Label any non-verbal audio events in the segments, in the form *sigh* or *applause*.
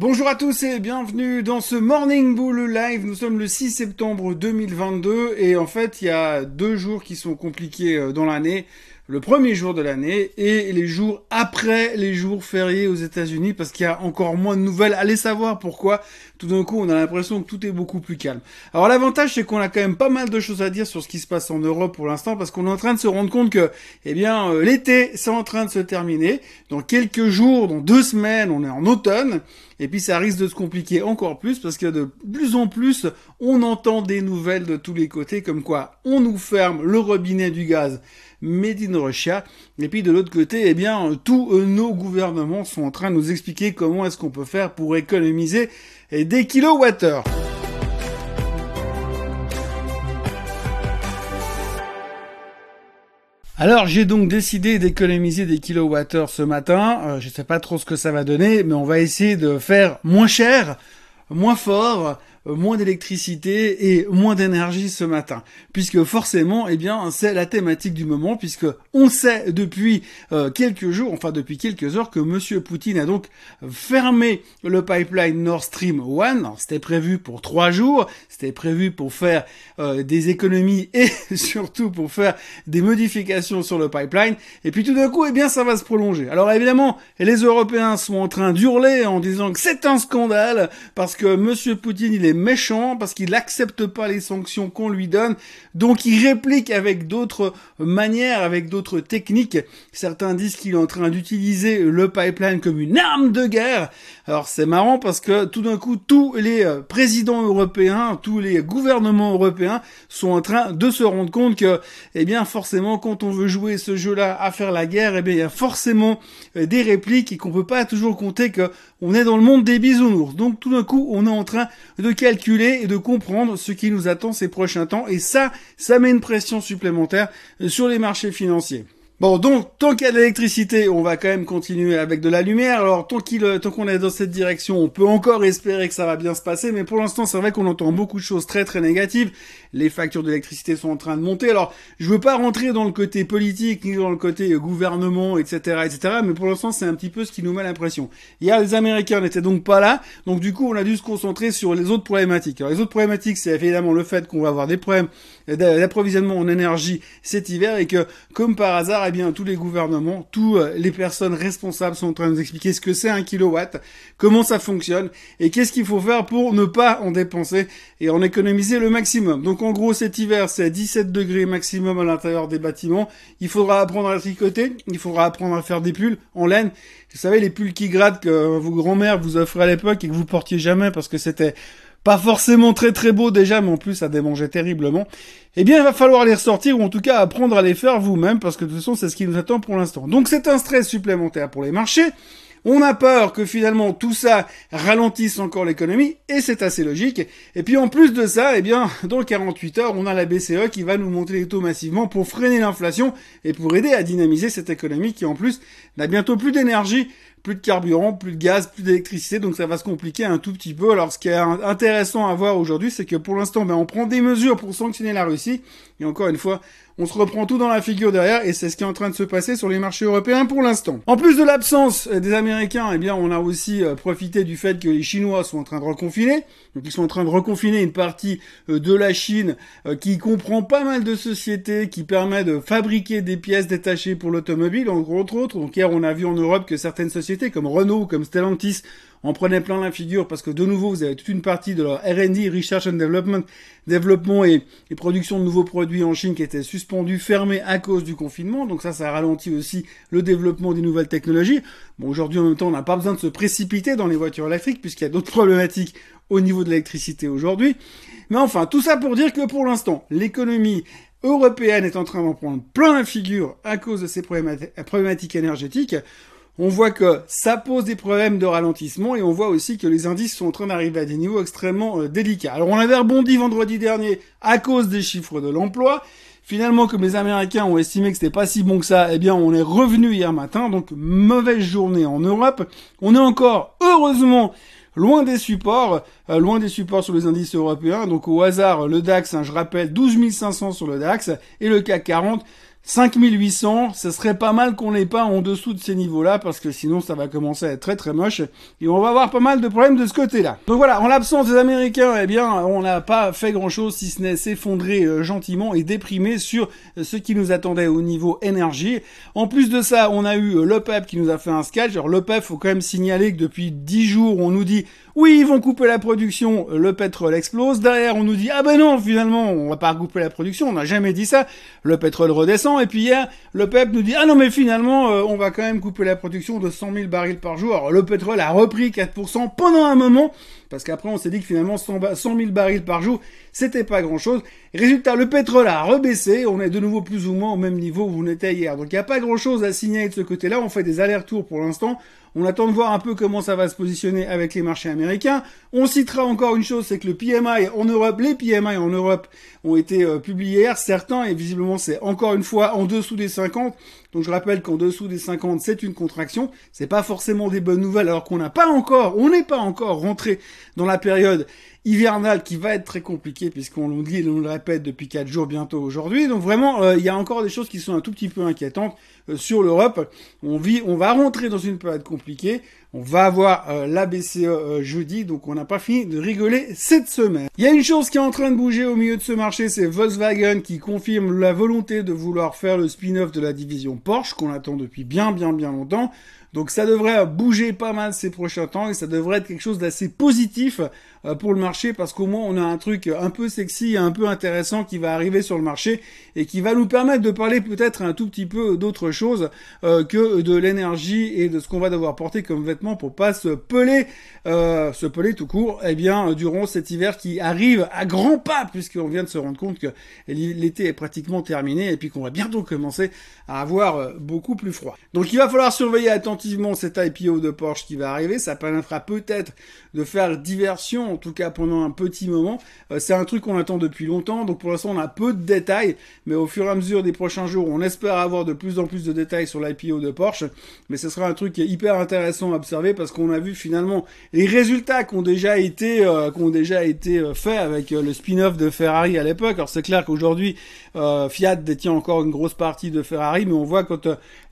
Bonjour à tous et bienvenue dans ce Morning Bull Live. Nous sommes le 6 septembre 2022 et en fait il y a deux jours qui sont compliqués euh, dans l'année le premier jour de l'année et les jours après les jours fériés aux États-Unis parce qu'il y a encore moins de nouvelles. Allez savoir pourquoi. Tout d'un coup, on a l'impression que tout est beaucoup plus calme. Alors l'avantage, c'est qu'on a quand même pas mal de choses à dire sur ce qui se passe en Europe pour l'instant parce qu'on est en train de se rendre compte que, eh bien, euh, l'été, c'est en train de se terminer. Dans quelques jours, dans deux semaines, on est en automne. Et puis ça risque de se compliquer encore plus parce que de plus en plus, on entend des nouvelles de tous les côtés comme quoi on nous ferme le robinet du gaz made in Russia. Et puis de l'autre côté, eh bien, tous euh, nos gouvernements sont en train de nous expliquer comment est-ce qu'on peut faire pour économiser des kilowattheures. Alors j'ai donc décidé d'économiser des kilowattheures ce matin. Euh, je sais pas trop ce que ça va donner, mais on va essayer de faire moins cher, moins fort, moins d'électricité et moins d'énergie ce matin, puisque forcément, eh bien, c'est la thématique du moment, puisque on sait depuis euh, quelques jours, enfin depuis quelques heures, que Monsieur Poutine a donc fermé le pipeline Nord Stream 1. C'était prévu pour trois jours, c'était prévu pour faire euh, des économies et *laughs* surtout pour faire des modifications sur le pipeline. Et puis tout d'un coup, eh bien, ça va se prolonger. Alors évidemment, les Européens sont en train d'hurler en disant que c'est un scandale parce que Monsieur Poutine, il est méchant parce qu'il n'accepte pas les sanctions qu'on lui donne. Donc il réplique avec d'autres manières, avec d'autres techniques. Certains disent qu'il est en train d'utiliser le pipeline comme une arme de guerre. Alors c'est marrant parce que tout d'un coup, tous les euh, présidents européens, tous les gouvernements européens sont en train de se rendre compte que, eh bien, forcément, quand on veut jouer ce jeu-là à faire la guerre, eh bien, il y a forcément euh, des répliques et qu'on peut pas toujours compter que on est dans le monde des bisounours. Donc tout d'un coup, on est en train de calculer et de comprendre ce qui nous attend ces prochains temps. Et ça, ça met une pression supplémentaire sur les marchés financiers. Bon, donc, tant qu'il y a de l'électricité, on va quand même continuer avec de la lumière. Alors, tant qu'il, euh, tant qu'on est dans cette direction, on peut encore espérer que ça va bien se passer. Mais pour l'instant, c'est vrai qu'on entend beaucoup de choses très très négatives. Les factures d'électricité sont en train de monter. Alors, je veux pas rentrer dans le côté politique, ni dans le côté euh, gouvernement, etc., etc. Mais pour l'instant, c'est un petit peu ce qui nous met l'impression. Hier, les Américains n'étaient donc pas là. Donc, du coup, on a dû se concentrer sur les autres problématiques. Alors, les autres problématiques, c'est évidemment le fait qu'on va avoir des problèmes d'approvisionnement en énergie cet hiver et que, comme par hasard, eh bien, tous les gouvernements, toutes euh, les personnes responsables sont en train de nous expliquer ce que c'est un kilowatt, comment ça fonctionne et qu'est-ce qu'il faut faire pour ne pas en dépenser et en économiser le maximum. Donc, en gros, cet hiver, c'est 17 degrés maximum à l'intérieur des bâtiments. Il faudra apprendre à tricoter, il faudra apprendre à faire des pulls en laine. Vous savez, les pulls qui grattent que vos grands-mères vous offraient à l'époque et que vous portiez jamais parce que c'était pas forcément très très beau déjà, mais en plus ça démangeait terriblement, eh bien il va falloir les ressortir ou en tout cas apprendre à les faire vous-même parce que de toute façon c'est ce qui nous attend pour l'instant. Donc c'est un stress supplémentaire pour les marchés. On a peur que finalement tout ça ralentisse encore l'économie, et c'est assez logique. Et puis en plus de ça, eh bien, *laughs* dans 48 heures, on a la BCE qui va nous monter les taux massivement pour freiner l'inflation et pour aider à dynamiser cette économie qui en plus n'a bientôt plus d'énergie plus de carburant, plus de gaz, plus d'électricité, donc ça va se compliquer un tout petit peu. Alors ce qui est intéressant à voir aujourd'hui, c'est que pour l'instant, ben, on prend des mesures pour sanctionner la Russie, et encore une fois, on se reprend tout dans la figure derrière et c'est ce qui est en train de se passer sur les marchés européens pour l'instant. En plus de l'absence des Américains, eh bien on a aussi euh, profité du fait que les Chinois sont en train de reconfiner. Donc ils sont en train de reconfiner une partie euh, de la Chine euh, qui comprend pas mal de sociétés qui permet de fabriquer des pièces détachées pour l'automobile entre autres. Donc hier on a vu en Europe que certaines sociétés comme Renault, comme Stellantis en prenait plein la figure parce que de nouveau, vous avez toute une partie de leur R&D, Research and Development, développement et, production de nouveaux produits en Chine qui étaient suspendus, fermés à cause du confinement. Donc ça, ça ralentit aussi le développement des nouvelles technologies. Bon, aujourd'hui, en même temps, on n'a pas besoin de se précipiter dans les voitures électriques puisqu'il y a d'autres *laughs* problématiques au niveau de l'électricité aujourd'hui. Mais enfin, tout ça pour dire que pour l'instant, l'économie européenne est en train d'en prendre plein la figure à cause de ces problématiques énergétiques on voit que ça pose des problèmes de ralentissement et on voit aussi que les indices sont en train d'arriver à des niveaux extrêmement euh, délicats. Alors on avait rebondi vendredi dernier à cause des chiffres de l'emploi. Finalement, comme les Américains ont estimé que c'était pas si bon que ça, eh bien, on est revenu hier matin. Donc, mauvaise journée en Europe. On est encore, heureusement, loin des supports, euh, loin des supports sur les indices européens. Donc, au hasard, le DAX, hein, je rappelle, 12 500 sur le DAX et le CAC 40, 5800, ce serait pas mal qu'on n'ait pas en dessous de ces niveaux-là, parce que sinon ça va commencer à être très très moche, et on va avoir pas mal de problèmes de ce côté-là. Donc voilà, en l'absence des Américains, eh bien, on n'a pas fait grand-chose, si ce n'est s'effondrer euh, gentiment et déprimer sur euh, ce qui nous attendait au niveau énergie. En plus de ça, on a eu euh, l'OPEP qui nous a fait un sketch. Alors l'OPEP, faut quand même signaler que depuis 10 jours, on nous dit oui, ils vont couper la production, le pétrole explose. Derrière, on nous dit ah ben non, finalement, on va pas couper la production, on n'a jamais dit ça. Le pétrole redescend et puis hier, le PEP nous dit ah non mais finalement, euh, on va quand même couper la production de 100 000 barils par jour. Alors, le pétrole a repris 4% pendant un moment parce qu'après on s'est dit que finalement 100 000 barils par jour, c'était pas grand chose. Résultat, le pétrole a rebaissé, on est de nouveau plus ou moins au même niveau où on était hier. Donc il n'y a pas grand chose à signaler de ce côté-là, on fait des allers-retours pour l'instant. On attend de voir un peu comment ça va se positionner avec les marchés américains. On citera encore une chose, c'est que le PMI en Europe, les PMI en Europe ont été euh, publiés hier, certains, et visiblement c'est encore une fois en dessous des 50. Donc je rappelle qu'en dessous des 50, c'est une contraction. C'est pas forcément des bonnes nouvelles, alors qu'on n'a pas encore, on n'est pas encore rentré dans la période hivernale qui va être très compliquée puisqu'on nous dit, on le répète depuis quatre jours bientôt aujourd'hui. Donc vraiment, euh, il y a encore des choses qui sont un tout petit peu inquiétantes euh, sur l'Europe. On vit, on va rentrer dans une période compliquée. On va avoir euh, la BCE jeudi, donc on n'a pas fini de rigoler cette semaine. Il y a une chose qui est en train de bouger au milieu de ce marché, c'est Volkswagen qui confirme la volonté de vouloir faire le spin-off de la division Porsche qu'on attend depuis bien bien bien longtemps. Donc ça devrait bouger pas mal ces prochains temps et ça devrait être quelque chose d'assez positif euh, pour le marché parce qu'au moins on a un truc un peu sexy, un peu intéressant qui va arriver sur le marché et qui va nous permettre de parler peut-être un tout petit peu d'autre chose euh, que de l'énergie et de ce qu'on va devoir porter comme vêtements pour pas se peler, euh, se peler tout court, eh bien durant cet hiver qui arrive à grands pas puisqu'on vient de se rendre compte que l'été est pratiquement terminé et puis qu'on va bientôt commencer à avoir beaucoup plus froid. Donc il va falloir surveiller attentivement effectivement cet IPO de Porsche qui va arriver. Ça permettra peut-être de faire diversion, en tout cas pendant un petit moment. Euh, c'est un truc qu'on attend depuis longtemps, donc pour l'instant on a peu de détails, mais au fur et à mesure des prochains jours, on espère avoir de plus en plus de détails sur l'IPO de Porsche. Mais ce sera un truc hyper intéressant à observer parce qu'on a vu finalement les résultats qui ont déjà été, euh, qui ont déjà été euh, faits avec le spin-off de Ferrari à l'époque. Alors c'est clair qu'aujourd'hui Fiat détient encore une grosse partie de Ferrari, mais on voit quand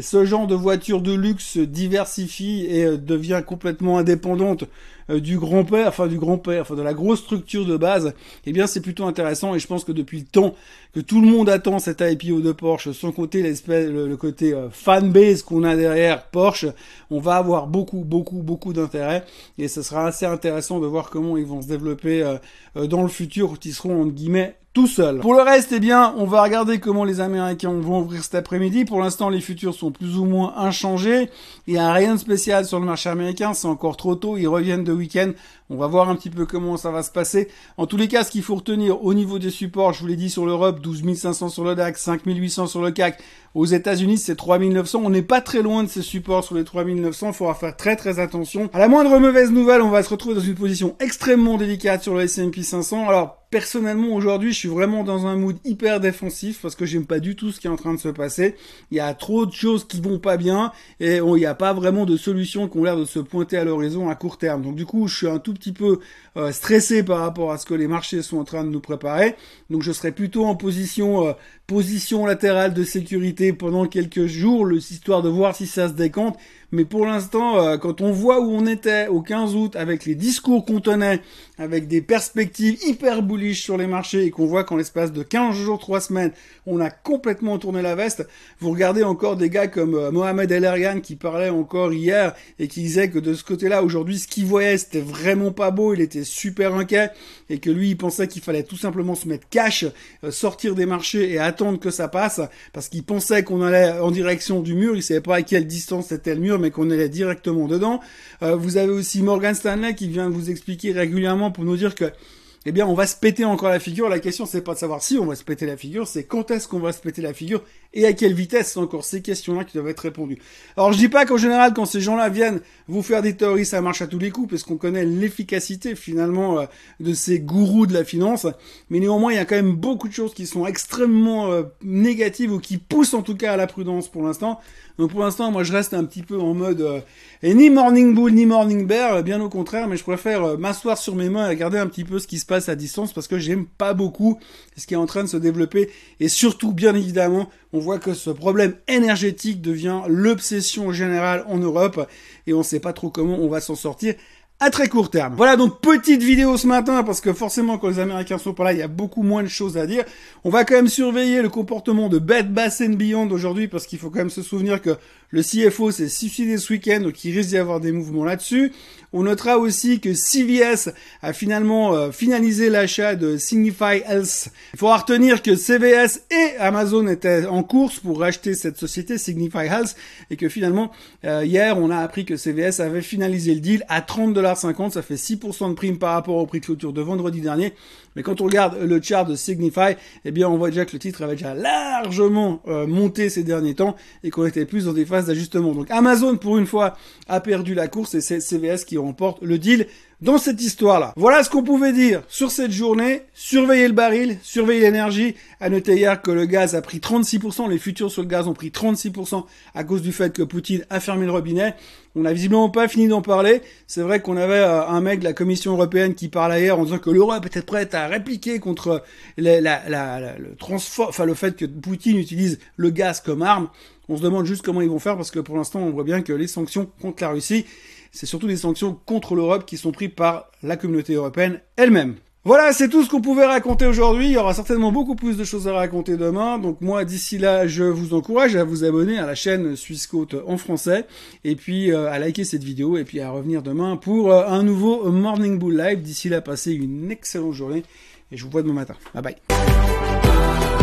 ce genre de voiture de luxe diversifie et euh, devient complètement indépendante euh, du grand-père, enfin du grand-père, enfin de la grosse structure de base, eh bien c'est plutôt intéressant. Et je pense que depuis le temps que tout le monde attend cette IPO de Porsche, sans compter l'espèce, le, côté euh, fanbase qu'on a derrière Porsche, on va avoir beaucoup, beaucoup, beaucoup d'intérêt. Et ce sera assez intéressant de voir comment ils vont se développer dans le futur, quand ils seront entre guillemets tout seul. Pour le reste, eh bien, on va regarder comment les Américains vont ouvrir cet après-midi. Pour l'instant, les futurs sont plus ou moins inchangés. Il n'y a rien de spécial sur le marché américain. C'est encore trop tôt. Ils reviennent de week-end. On va voir un petit peu comment ça va se passer. En tous les cas, ce qu'il faut retenir au niveau des supports, je vous l'ai dit sur l'Europe, 12 500 sur le DAX, 5 800 sur le CAC. Aux États-Unis, c'est 3 900. On n'est pas très loin de ces supports sur les 3 900. Il faudra faire très très attention. À la moindre mauvaise nouvelle, on va se retrouver dans une position extrêmement délicate sur le S&P 500. Alors, personnellement, aujourd'hui, je suis vraiment dans un mood hyper défensif parce que j'aime pas du tout ce qui est en train de se passer. Il y a trop de choses qui vont pas bien et il n'y a pas vraiment de solutions qui ont l'air de se pointer à l'horizon à court terme. Donc, du coup, je suis un tout petit peu euh, stressé par rapport à ce que les marchés sont en train de nous préparer. Donc je serai plutôt en position euh, position latérale de sécurité pendant quelques jours, le, histoire de voir si ça se décante. Mais pour l'instant, euh, quand on voit où on était au 15 août avec les discours qu'on tenait, avec des perspectives hyper bullish sur les marchés et qu'on voit qu'en l'espace de 15 jours, 3 semaines, on a complètement tourné la veste, vous regardez encore des gars comme Mohamed El Ergan qui parlait encore hier et qui disait que de ce côté-là, aujourd'hui, ce qu'il voyait, c'était vraiment pas beau, il était super inquiet et que lui il pensait qu'il fallait tout simplement se mettre cash, euh, sortir des marchés et attendre que ça passe parce qu'il pensait qu'on allait en direction du mur, il savait pas à quelle distance était le mur mais qu'on allait directement dedans. Euh, vous avez aussi Morgan Stanley qui vient vous expliquer régulièrement pour nous dire que eh bien, on va se péter encore la figure. La question, c'est pas de savoir si on va se péter la figure, c'est quand est-ce qu'on va se péter la figure et à quelle vitesse. C'est encore ces questions-là qui doivent être répondues. Alors, je dis pas qu'en général, quand ces gens-là viennent vous faire des théories, ça marche à tous les coups, parce qu'on connaît l'efficacité finalement euh, de ces gourous de la finance. Mais néanmoins, il y a quand même beaucoup de choses qui sont extrêmement euh, négatives ou qui poussent en tout cas à la prudence pour l'instant. Donc pour l'instant, moi, je reste un petit peu en mode euh, et ni morning bull ni morning bear, bien au contraire, mais je préfère m'asseoir sur mes mains et regarder un petit peu ce qui se passe à distance parce que j'aime pas beaucoup ce qui est en train de se développer. Et surtout, bien évidemment, on voit que ce problème énergétique devient l'obsession générale en Europe et on sait pas trop comment on va s'en sortir à très court terme. Voilà donc petite vidéo ce matin parce que forcément quand les Américains sont pas là, il y a beaucoup moins de choses à dire. On va quand même surveiller le comportement de Bed Bass Beyond aujourd'hui parce qu'il faut quand même se souvenir que le CFO s'est suicidé ce week-end donc il risque d'y avoir des mouvements là-dessus. On notera aussi que CVS a finalement euh, finalisé l'achat de Signify Health. Il faut retenir que CVS et Amazon étaient en course pour racheter cette société Signify Health et que finalement euh, hier on a appris que CVS avait finalisé le deal à 30 dollars ça fait 6% de prime par rapport au prix de clôture de vendredi dernier. Mais quand on regarde le chart de Signify, eh bien on voit déjà que le titre avait déjà largement euh, monté ces derniers temps et qu'on était plus dans des phases d'ajustement. Donc Amazon pour une fois a perdu la course et c'est CVS qui remporte le deal dans cette histoire-là. Voilà ce qu'on pouvait dire sur cette journée. Surveillez le baril, surveillez l'énergie. À noter hier que le gaz a pris 36%, les futurs sur le gaz ont pris 36% à cause du fait que Poutine a fermé le robinet. On n'a visiblement pas fini d'en parler. C'est vrai qu'on avait euh, un mec de la Commission européenne qui parlait hier en disant que l'Europe était prête à répliquer contre la, le enfin le fait que Poutine utilise le gaz comme arme. On se demande juste comment ils vont faire parce que pour l'instant on voit bien que les sanctions contre la Russie c'est surtout des sanctions contre l'Europe qui sont prises par la communauté européenne elle-même. Voilà, c'est tout ce qu'on pouvait raconter aujourd'hui. Il y aura certainement beaucoup plus de choses à raconter demain. Donc moi, d'ici là, je vous encourage à vous abonner à la chaîne Suisse Côte en français. Et puis euh, à liker cette vidéo. Et puis à revenir demain pour euh, un nouveau Morning Bull Live. D'ici là, passez une excellente journée. Et je vous vois demain matin. Bye bye.